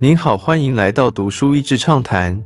您好，欢迎来到读书益智畅谈。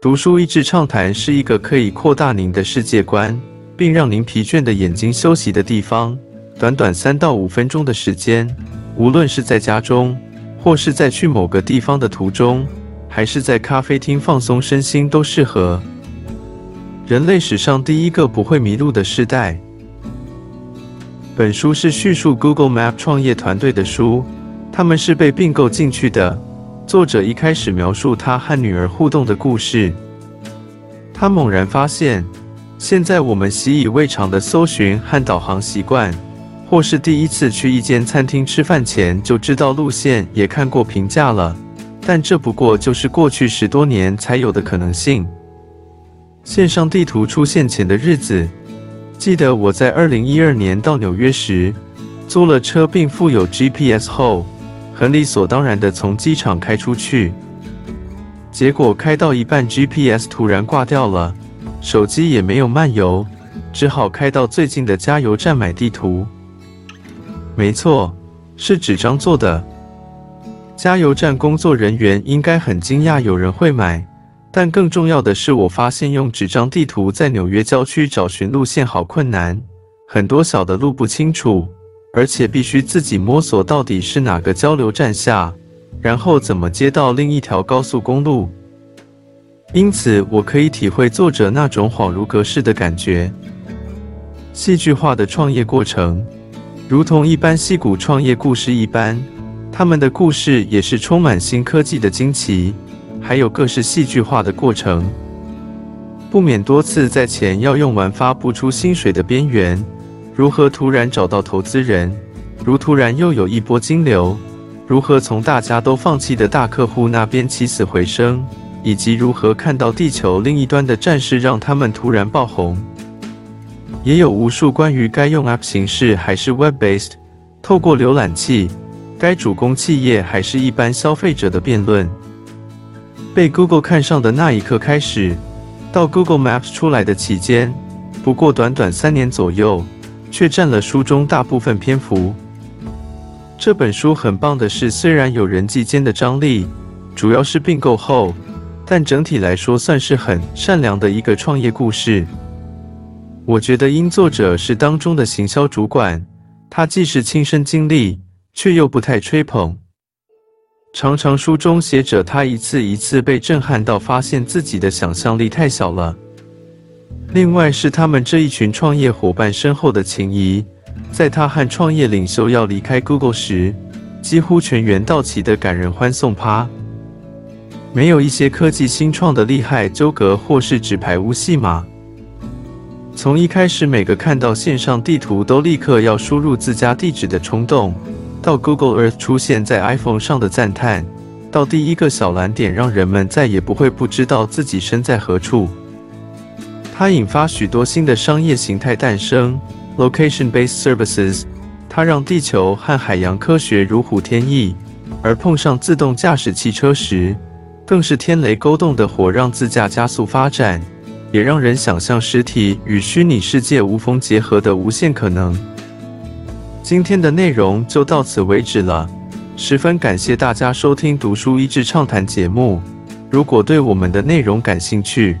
读书益智畅谈是一个可以扩大您的世界观，并让您疲倦的眼睛休息的地方。短短三到五分钟的时间，无论是在家中，或是在去某个地方的途中，还是在咖啡厅放松身心，都适合。人类史上第一个不会迷路的时代。本书是叙述 Google Map 创业团队的书，他们是被并购进去的。作者一开始描述他和女儿互动的故事。他猛然发现，现在我们习以为常的搜寻和导航习惯，或是第一次去一间餐厅吃饭前就知道路线，也看过评价了。但这不过就是过去十多年才有的可能性。线上地图出现前的日子，记得我在二零一二年到纽约时，租了车并附有 GPS 后。很理所当然的从机场开出去，结果开到一半，GPS 突然挂掉了，手机也没有漫游，只好开到最近的加油站买地图。没错，是纸张做的。加油站工作人员应该很惊讶有人会买，但更重要的是，我发现用纸张地图在纽约郊区找寻路线好困难，很多小的路不清楚。而且必须自己摸索到底是哪个交流站下，然后怎么接到另一条高速公路。因此，我可以体会作者那种恍如隔世的感觉。戏剧化的创业过程，如同一般戏骨创业故事一般，他们的故事也是充满新科技的惊奇，还有各式戏剧化的过程，不免多次在钱要用完发不出薪水的边缘。如何突然找到投资人？如突然又有一波金流？如何从大家都放弃的大客户那边起死回生？以及如何看到地球另一端的战士让他们突然爆红？也有无数关于该用 App 形式还是 Web-based，透过浏览器，该主攻企业还是一般消费者的辩论。被 Google 看上的那一刻开始，到 Google Maps 出来的期间，不过短短三年左右。却占了书中大部分篇幅。这本书很棒的是，虽然有人际间的张力，主要是并购后，但整体来说算是很善良的一个创业故事。我觉得，因作者是当中的行销主管，他既是亲身经历，却又不太吹捧。常常书中写着，他一次一次被震撼到，发现自己的想象力太小了。另外是他们这一群创业伙伴深厚的情谊，在他和创业领袖要离开 Google 时，几乎全员到齐的感人欢送趴。没有一些科技新创的厉害纠葛或是纸牌屋戏码。从一开始每个看到线上地图都立刻要输入自家地址的冲动，到 Google Earth 出现在 iPhone 上的赞叹，到第一个小蓝点让人们再也不会不知道自己身在何处。它引发许多新的商业形态诞生，location-based services。它让地球和海洋科学如虎添翼，而碰上自动驾驶汽车时，更是天雷勾动的火，让自驾加速发展，也让人想象实体与虚拟世界无缝结合的无限可能。今天的内容就到此为止了，十分感谢大家收听《读书益智畅谈》节目。如果对我们的内容感兴趣，